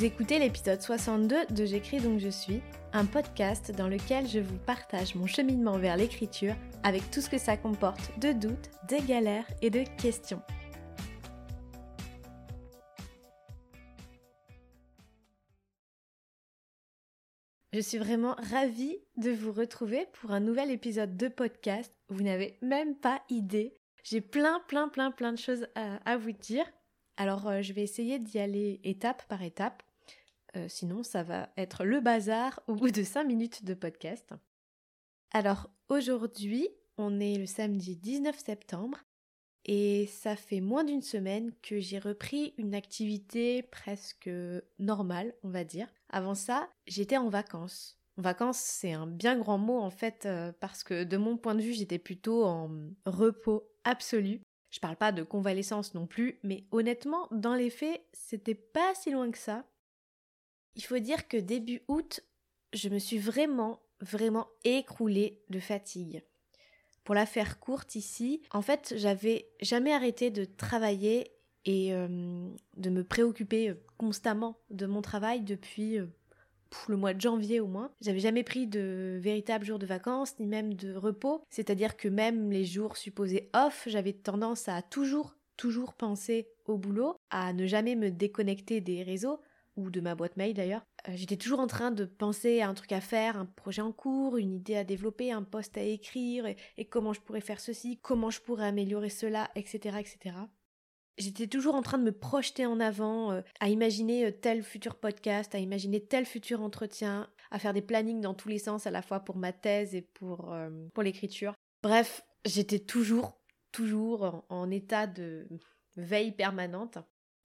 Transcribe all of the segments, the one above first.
Vous écoutez l'épisode 62 de J'écris donc je suis, un podcast dans lequel je vous partage mon cheminement vers l'écriture avec tout ce que ça comporte de doutes, de galères et de questions. Je suis vraiment ravie de vous retrouver pour un nouvel épisode de podcast. Vous n'avez même pas idée. J'ai plein, plein, plein, plein de choses à, vous dire. Alors, euh, je vais essayer d'y aller étape par étape. Euh, sinon, ça va être le bazar au bout de 5 minutes de podcast. Alors, aujourd'hui, on est le samedi 19 septembre et ça fait moins d'une semaine que j'ai repris une activité presque normale, on va dire. Avant ça, j'étais en vacances. Vacances, c'est un bien grand mot en fait, euh, parce que de mon point de vue, j'étais plutôt en repos absolu. Je parle pas de convalescence non plus, mais honnêtement, dans les faits, c'était pas si loin que ça. Il faut dire que début août, je me suis vraiment, vraiment écroulée de fatigue. Pour la faire courte ici, en fait, j'avais jamais arrêté de travailler et euh, de me préoccuper euh, constamment de mon travail depuis euh, le mois de janvier au moins. J'avais jamais pris de véritables jours de vacances ni même de repos, c'est-à-dire que même les jours supposés off, j'avais tendance à toujours toujours penser au boulot, à ne jamais me déconnecter des réseaux de ma boîte mail d'ailleurs. J'étais toujours en train de penser à un truc à faire, un projet en cours, une idée à développer, un poste à écrire, et, comment je pourrais faire ceci, comment je pourrais améliorer cela, etc. etc. J'étais toujours en train de me projeter en avant, euh, à imaginer euh, tel futur podcast, à imaginer tel futur entretien, à faire des plannings dans tous les sens à la fois pour ma thèse et pour, euh, pour l'écriture. Bref, j'étais toujours, toujours en, état de veille permanente.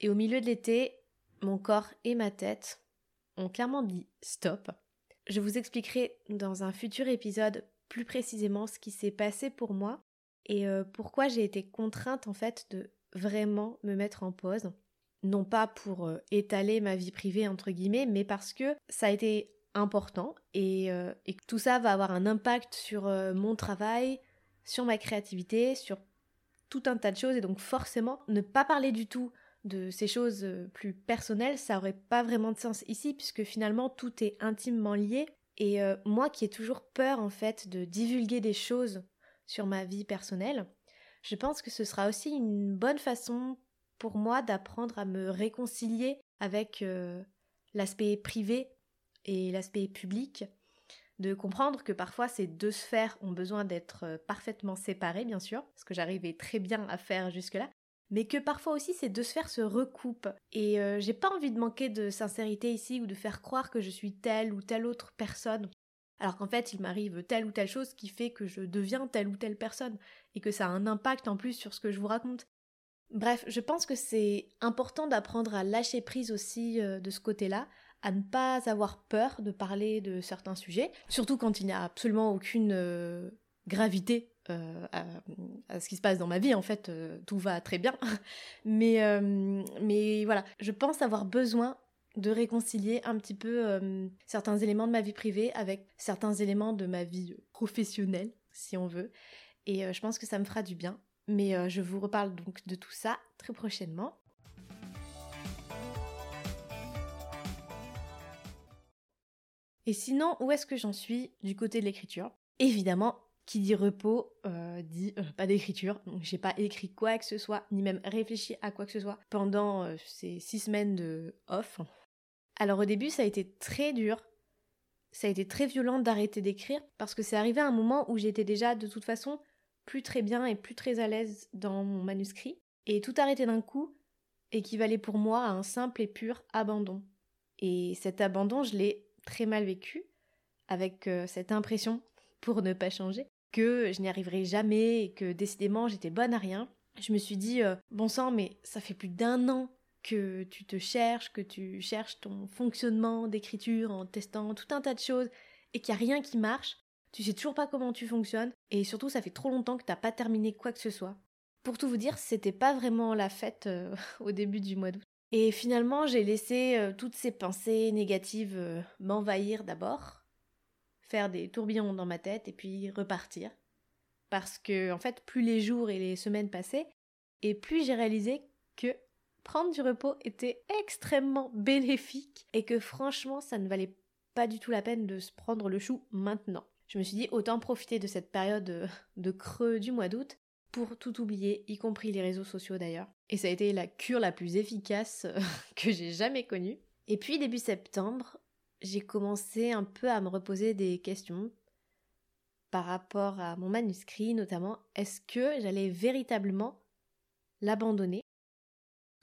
Et au milieu de l'été, mon corps et ma tête ont clairement dit stop. Je vous expliquerai dans un futur épisode plus précisément ce qui s'est passé pour moi et pourquoi j'ai été contrainte en fait de vraiment me mettre en pause. Non pas pour euh, étaler ma vie privée, entre guillemets, mais parce que ça a été important et, euh, et tout ça va avoir un impact sur euh, mon travail, sur ma créativité, sur tout un tas de choses. Et donc forcément, ne pas parler du tout de ces choses plus personnelles, ça aurait pas vraiment de sens ici, puisque finalement tout est intimement lié. Et moi qui ai toujours peur en fait de divulguer des choses sur ma vie personnelle, je pense que ce sera aussi une bonne façon pour moi d'apprendre à me réconcilier avec euh, l'aspect privé et l'aspect public, de comprendre que parfois ces deux sphères ont besoin d'être euh, parfaitement séparées, bien sûr, ce que j'arrivais très bien à faire jusque-là, mais que parfois aussi ces deux sphères se recoupent. Et euh, j'ai pas envie de manquer de sincérité ici ou de faire croire que je suis telle ou telle autre personne alors qu'en fait il m'arrive telle ou telle chose qui fait que je deviens telle ou telle personne, et que ça a un impact en plus sur ce que je vous raconte. Bref, je pense que c'est important d'apprendre à lâcher prise aussi euh, de ce côté-là, à ne pas avoir peur de parler de certains sujets, surtout quand il n'y a absolument aucune euh, gravité euh, à, ce qui se passe dans ma vie, en fait, tout va très bien. mais, mais voilà, je pense avoir besoin de réconcilier un petit peu euh, certains éléments de ma vie privée avec certains éléments de ma vie professionnelle, si on veut. Et euh, je pense que ça me fera du bien. Mais euh, je vous reparle donc de tout ça très prochainement. Et sinon, où est-ce que j'en suis du côté de l'écriture? Évidemment, qui dit repos dit pas d'écriture. Donc j'ai pas écrit quoi que ce soit, ni même réfléchi à quoi que ce soit pendant ces six semaines de off. Alors au début, ça a été très dur. Ça a été très violent d'arrêter d'écrire parce que c'est arrivé à un moment où j'étais déjà de toute façon plus très bien et plus très à l'aise dans mon manuscrit. Et tout arrêter d'un coup équivalait pour moi à un simple et pur abandon. Et cet abandon, je l'ai très mal vécu, avec euh, cette impression, pour ne pas changer, que je n'y arriverais jamais et que décidément j'étais bonne à rien. Je me suis dit, euh, bon sang, mais ça fait plus d'un an que tu te cherches, que tu cherches ton fonctionnement d'écriture en testant tout un tas de choses et qu'il n'y a rien qui marche, tu sais toujours pas comment tu fonctionnes et surtout ça fait trop longtemps que t'as pas terminé quoi que ce soit. Pour tout vous dire, c'était pas vraiment la fête euh, au début du mois d'août. Et finalement, j'ai laissé euh, toutes ces pensées négatives m'envahir d'abord, faire des tourbillons dans ma tête et puis repartir. Parce que, en fait, plus les jours et les semaines passaient, et plus j'ai réalisé que prendre du repos était extrêmement bénéfique et que franchement ça ne valait pas du tout la peine de se prendre le chou maintenant. Je me suis dit autant profiter de cette période de creux du mois d'août pour tout oublier, y compris les réseaux sociaux d'ailleurs. Et ça a été la cure la plus efficace que j'ai jamais connue. Et puis début septembre, j'ai commencé un peu à me reposer des questions par rapport à mon manuscrit, notamment est-ce que j'allais véritablement l'abandonner,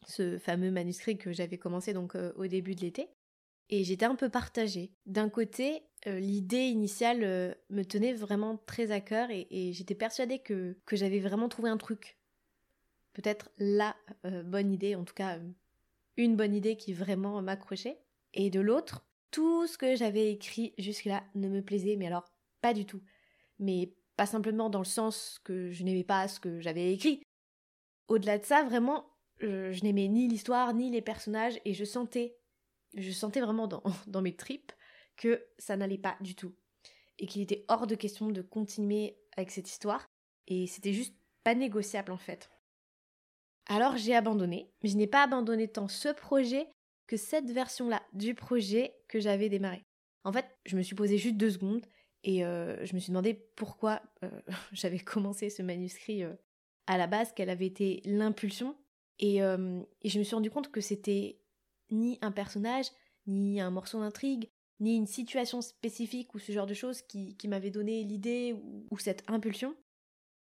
ce fameux manuscrit que j'avais commencé donc euh, au début de l'été? Et j'étais un peu partagée. D'un côté, euh, l'idée initiale euh, me tenait vraiment très à cœur et, j'étais persuadée que, que j'avais vraiment trouvé un truc. Peut-être la bonne idée, en tout cas une bonne idée qui vraiment m'accrochait. Et de l'autre, tout ce que j'avais écrit jusque-là ne me plaisait, mais alors pas du tout. Mais pas simplement dans le sens que je n'aimais pas ce que j'avais écrit. Au-delà de ça, vraiment, je, n'aimais ni l'histoire, ni les personnages, et je sentais, je sentais vraiment dans, dans mes tripes que ça n'allait pas du tout. Et qu'il était hors de question de continuer avec cette histoire. Et c'était juste pas négociable en fait. Alors j'ai abandonné, mais je n'ai pas abandonné tant ce projet que cette version-là du projet que j'avais démarré. En fait, je me suis posé juste deux secondes et euh, je me suis demandé pourquoi euh, j'avais commencé ce manuscrit euh, à la base, quelle avait été l'impulsion. Et, je me suis rendu compte que c'était ni un personnage, ni un morceau d'intrigue, ni une situation spécifique ou ce genre de choses qui, m'avait donné l'idée ou cette impulsion.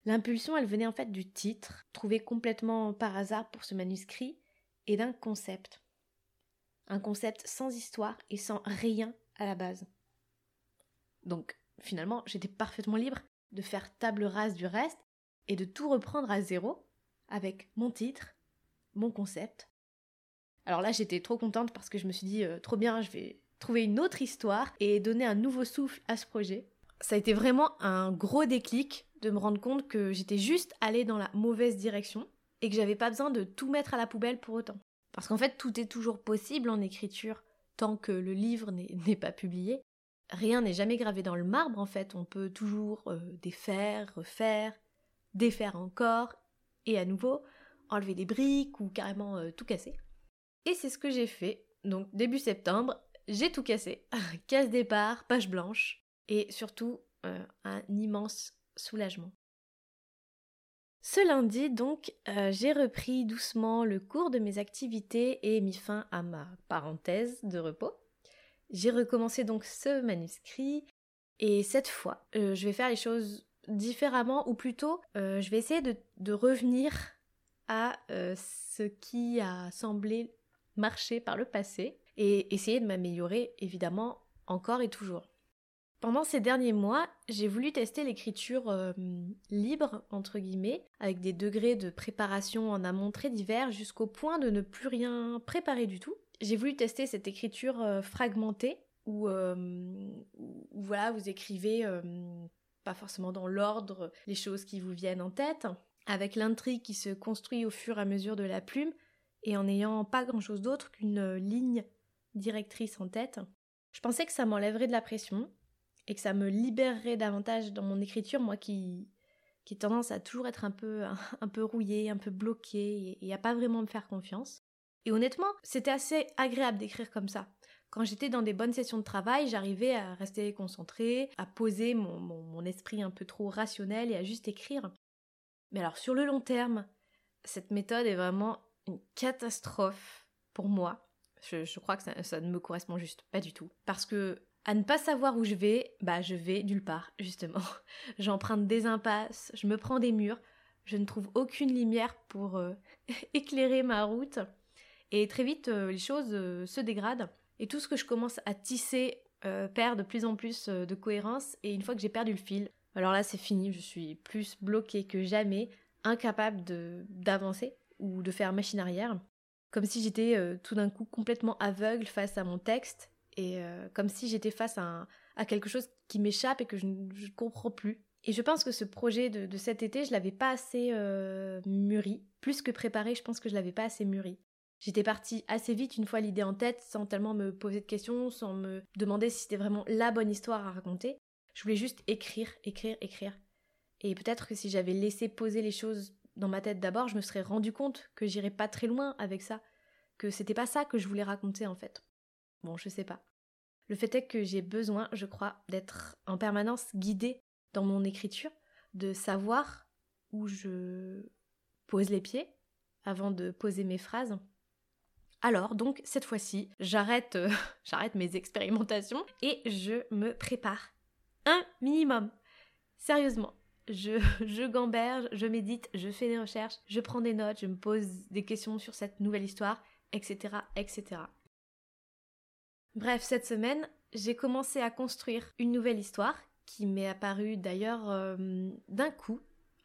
L'impulsion, elle venait en fait du titre, trouvé complètement par hasard pour ce manuscrit, et d'un concept un concept sans histoire et sans rien à la base. Donc finalement, j'étais parfaitement libre de faire table rase du reste et de tout reprendre à zéro avec mon titre, mon concept. Alors là, j'étais trop contente parce que je me suis dit, euh, trop bien, je vais trouver une autre histoire et donner un nouveau souffle à ce projet. Ça a été vraiment un gros déclic de me rendre compte que j'étais juste allée dans la mauvaise direction et que j'avais pas besoin de tout mettre à la poubelle pour autant. Parce qu'en fait, tout est toujours possible en écriture tant que le livre n'est pas publié. Rien n'est jamais gravé dans le marbre, en fait. On peut toujours euh, défaire, refaire, défaire encore, et à nouveau, enlever des briques ou carrément euh, tout casser. Et c'est ce que j'ai fait. Donc, début septembre, j'ai tout cassé. Casse départ, page blanche, et surtout euh, un immense soulagement. Ce lundi, donc, euh, j'ai repris doucement le cours de mes activités et mis fin à ma parenthèse de repos. J'ai recommencé donc ce manuscrit et cette fois, euh, je vais faire les choses différemment ou plutôt, euh, je vais essayer de revenir à ce qui a semblé marcher par le passé et essayer de m'améliorer évidemment encore et toujours. Pendant ces derniers mois, j'ai voulu tester l'écriture euh, libre, entre guillemets, avec des degrés de préparation en amont très divers jusqu'au point de ne plus rien préparer du tout. J'ai voulu tester cette écriture euh, fragmentée, où, euh, où, voilà, vous écrivez pas forcément dans l'ordre les choses qui vous viennent en tête, avec l'intrigue qui se construit au fur et à mesure de la plume, et en n'ayant pas grand-chose d'autre qu'une ligne directrice en tête. Je pensais que ça m'enlèverait de la pression, et que ça me libérerait davantage dans mon écriture, moi qui qui tendance à toujours être un peu un, peu rouillée, un peu bloquée et, à pas vraiment me faire confiance. Et honnêtement, c'était assez agréable d'écrire comme ça. Quand j'étais dans des bonnes sessions de travail, j'arrivais à rester concentrée, à poser mon, mon, esprit un peu trop rationnel et à juste écrire. Mais alors sur le long terme, cette méthode est vraiment une catastrophe pour moi. Je, je crois que ça, ça, ne me correspond juste pas du tout. Parce que à ne pas savoir où je vais, bah je vais nulle part, justement. J'emprunte des impasses, je me prends des murs, je ne trouve aucune lumière pour euh, éclairer ma route. Et très vite, euh, les choses euh, se dégradent. Et tout ce que je commence à tisser perd de plus en plus de cohérence. Et une fois que j'ai perdu le fil, alors là c'est fini, je suis plus bloquée que jamais, incapable d'avancer ou de faire machine arrière. Comme si j'étais tout d'un coup complètement aveugle face à mon texte et euh, comme si j'étais face à, quelque chose qui m'échappe et que je ne comprends plus. Et je pense que ce projet de, cet été, je l'avais pas assez euh, mûri. Plus que préparé, je pense que je l'avais pas assez mûri. J'étais partie assez vite une fois l'idée en tête, sans tellement me poser de questions, sans me demander si c'était vraiment la bonne histoire à raconter. Je voulais juste écrire, écrire, écrire. Et peut-être que si j'avais laissé poser les choses dans ma tête d'abord, je me serais rendu compte que j'irais pas très loin avec ça, que c'était pas ça que je voulais raconter en fait. Bon, je sais pas. Le fait est que j'ai besoin, je crois, d'être en permanence guidée dans mon écriture, de savoir où je pose les pieds avant de poser mes phrases. Alors donc cette fois-ci, j'arrête euh, j'arrête mes expérimentations et je me prépare un minimum. Sérieusement, je, je gamberge, je médite, je fais des recherches, je prends des notes, je me pose des questions sur cette nouvelle histoire, etc. etc. Bref, cette semaine, j'ai commencé à construire une nouvelle histoire qui m'est apparue d'ailleurs euh, d'un coup,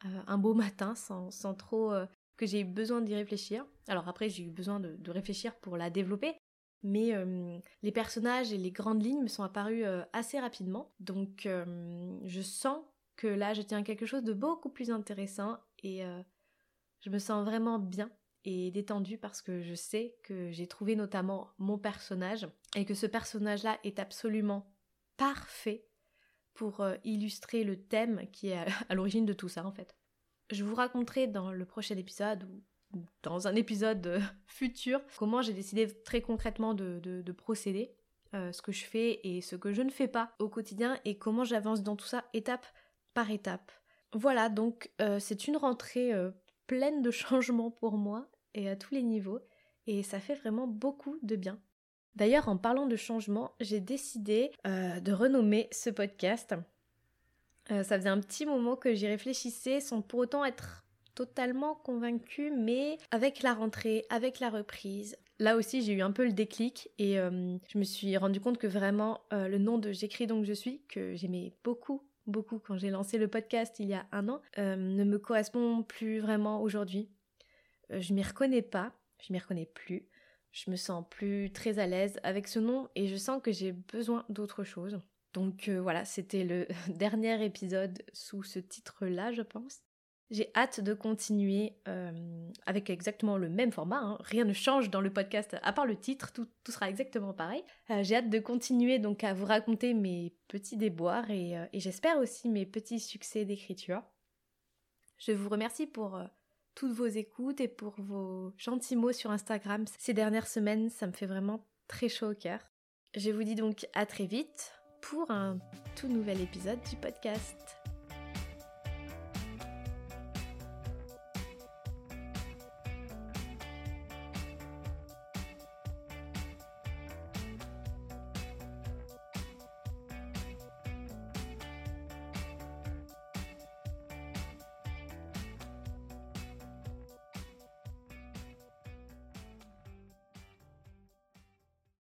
euh, un beau matin, sans, trop euh, que j'ai eu besoin d'y réfléchir. Alors après, j'ai eu besoin de, de, réfléchir pour la développer, mais les personnages et les grandes lignes me sont apparus assez rapidement. Donc je sens que là, je tiens quelque chose de beaucoup plus intéressant et je me sens vraiment bien et détendue parce que je sais que j'ai trouvé notamment mon personnage et que ce personnage-là est absolument parfait pour euh, illustrer le thème qui est à l'origine de tout ça en fait. Je vous raconterai dans le prochain épisode ou dans un épisode euh, futur comment j'ai décidé très concrètement de, procéder, euh, ce que je fais et ce que je ne fais pas au quotidien et comment j'avance dans tout ça étape par étape. Voilà, donc c'est une rentrée pleine de changements pour moi et à tous les niveaux et ça fait vraiment beaucoup de bien. D'ailleurs, en parlant de changement, j'ai décidé euh, de renommer ce podcast. Euh, ça faisait un petit moment que j'y réfléchissais sans pour autant être totalement convaincue, mais avec la rentrée, avec la reprise, là aussi j'ai eu un peu le déclic et euh, je me suis rendu compte que vraiment le nom de J'écris donc je suis, que j'aimais beaucoup beaucoup quand j'ai lancé le podcast il y a un an, ne me correspond plus vraiment aujourd'hui. je m'y reconnais pas, je m'y reconnais plus. Je me sens plus très à l'aise avec ce nom et je sens que j'ai besoin d'autre chose. Donc euh, voilà, c'était le dernier épisode sous ce titre-là, je pense. J'ai hâte de continuer euh, avec exactement le même format. Hein. Rien ne change dans le podcast à part le titre, tout, sera exactement pareil. Euh, j'ai hâte de continuer donc à vous raconter mes petits déboires et, et j'espère aussi mes petits succès d'écriture. Je vous remercie pour toutes vos écoutes et pour vos gentils mots sur Instagram ces dernières semaines. Ça me fait vraiment très chaud au cœur. Je vous dis donc à très vite pour un tout nouvel épisode du podcast.